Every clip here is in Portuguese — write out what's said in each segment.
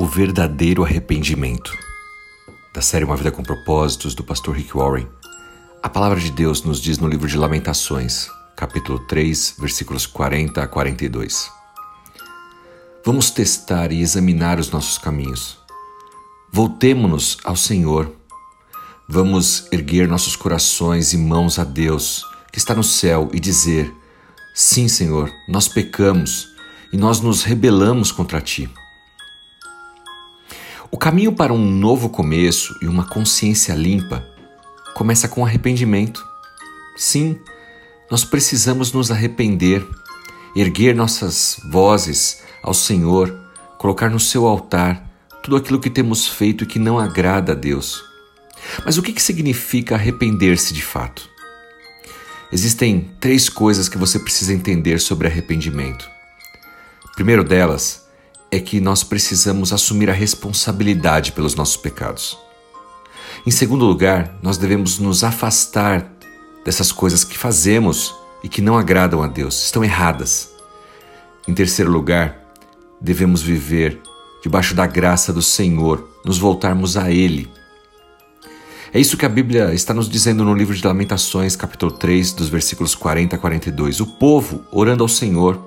O verdadeiro arrependimento. Da série Uma Vida com Propósitos, do pastor Rick Warren. A palavra de Deus nos diz no livro de Lamentações, capítulo 3, versículos 40 a 42. Vamos testar e examinar os nossos caminhos. Voltemo-nos ao Senhor. Vamos erguer nossos corações e mãos a Deus, que está no céu, e dizer: Sim, Senhor, nós pecamos e nós nos rebelamos contra ti. Caminho para um novo começo e uma consciência limpa começa com arrependimento. Sim, nós precisamos nos arrepender, erguer nossas vozes ao Senhor, colocar no seu altar tudo aquilo que temos feito e que não agrada a Deus. Mas o que significa arrepender-se de fato? Existem três coisas que você precisa entender sobre arrependimento. primeiro delas é que nós precisamos assumir a responsabilidade pelos nossos pecados. Em segundo lugar, nós devemos nos afastar dessas coisas que fazemos e que não agradam a Deus, estão erradas. Em terceiro lugar, devemos viver debaixo da graça do Senhor, nos voltarmos a Ele. É isso que a Bíblia está nos dizendo no livro de Lamentações, capítulo 3, dos versículos 40 a 42. O povo orando ao Senhor,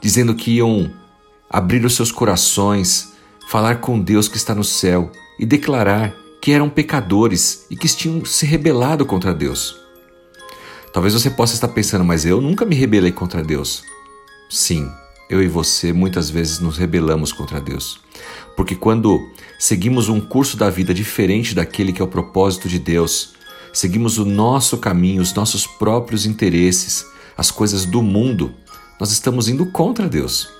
dizendo que iam abrir os seus corações, falar com Deus que está no céu e declarar que eram pecadores e que tinham se rebelado contra Deus. Talvez você possa estar pensando, mas eu nunca me rebelei contra Deus. Sim, eu e você muitas vezes nos rebelamos contra Deus. Porque quando seguimos um curso da vida diferente daquele que é o propósito de Deus, seguimos o nosso caminho, os nossos próprios interesses, as coisas do mundo, nós estamos indo contra Deus.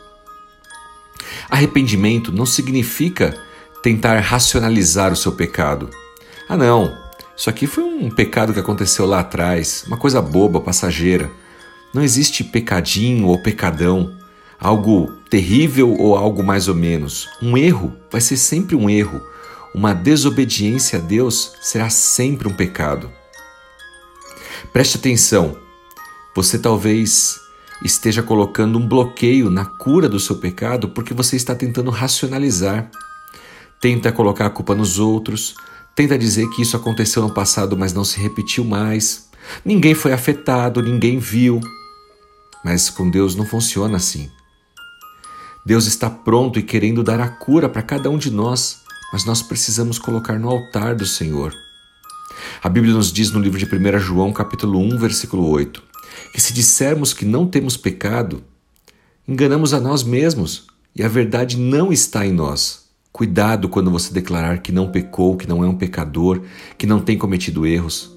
Arrependimento não significa tentar racionalizar o seu pecado. Ah, não, isso aqui foi um pecado que aconteceu lá atrás, uma coisa boba, passageira. Não existe pecadinho ou pecadão, algo terrível ou algo mais ou menos. Um erro vai ser sempre um erro. Uma desobediência a Deus será sempre um pecado. Preste atenção, você talvez esteja colocando um bloqueio na cura do seu pecado porque você está tentando racionalizar. Tenta colocar a culpa nos outros, tenta dizer que isso aconteceu no passado, mas não se repetiu mais. Ninguém foi afetado, ninguém viu. Mas com Deus não funciona assim. Deus está pronto e querendo dar a cura para cada um de nós, mas nós precisamos colocar no altar do Senhor. A Bíblia nos diz no livro de 1 João, capítulo 1, versículo 8: que se dissermos que não temos pecado, enganamos a nós mesmos e a verdade não está em nós. Cuidado quando você declarar que não pecou, que não é um pecador, que não tem cometido erros,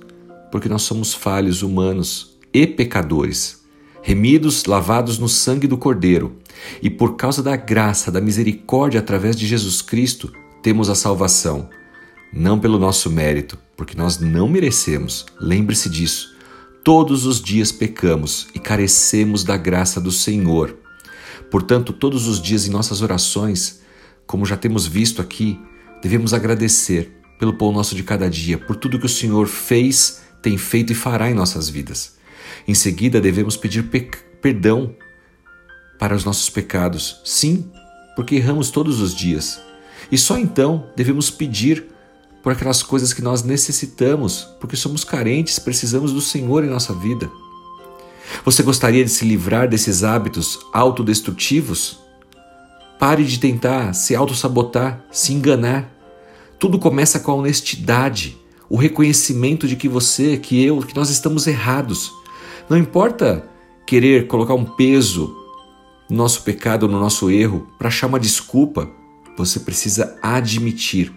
porque nós somos falhos humanos e pecadores, remidos, lavados no sangue do Cordeiro, e por causa da graça, da misericórdia através de Jesus Cristo, temos a salvação. Não pelo nosso mérito, porque nós não merecemos. Lembre-se disso. Todos os dias pecamos e carecemos da graça do Senhor. Portanto, todos os dias em nossas orações, como já temos visto aqui, devemos agradecer pelo pão nosso de cada dia, por tudo que o Senhor fez, tem feito e fará em nossas vidas. Em seguida, devemos pedir perdão para os nossos pecados, sim, porque erramos todos os dias. E só então devemos pedir por aquelas coisas que nós necessitamos, porque somos carentes, precisamos do Senhor em nossa vida. Você gostaria de se livrar desses hábitos autodestrutivos? Pare de tentar se auto-sabotar, se enganar. Tudo começa com a honestidade, o reconhecimento de que você, que eu, que nós estamos errados. Não importa querer colocar um peso no nosso pecado, no nosso erro, para achar uma desculpa. Você precisa admitir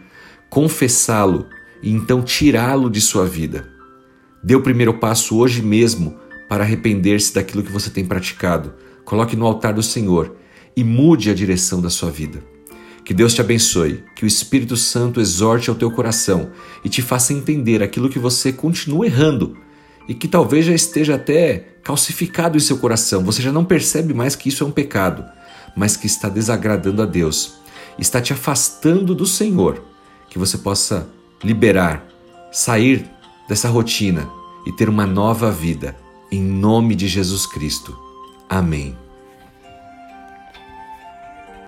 confessá-lo e então tirá-lo de sua vida. Dê o primeiro passo hoje mesmo para arrepender-se daquilo que você tem praticado. Coloque no altar do Senhor e mude a direção da sua vida. Que Deus te abençoe, que o Espírito Santo exorte ao teu coração e te faça entender aquilo que você continua errando e que talvez já esteja até calcificado em seu coração. Você já não percebe mais que isso é um pecado, mas que está desagradando a Deus, está te afastando do Senhor que você possa liberar, sair dessa rotina e ter uma nova vida. Em nome de Jesus Cristo. Amém.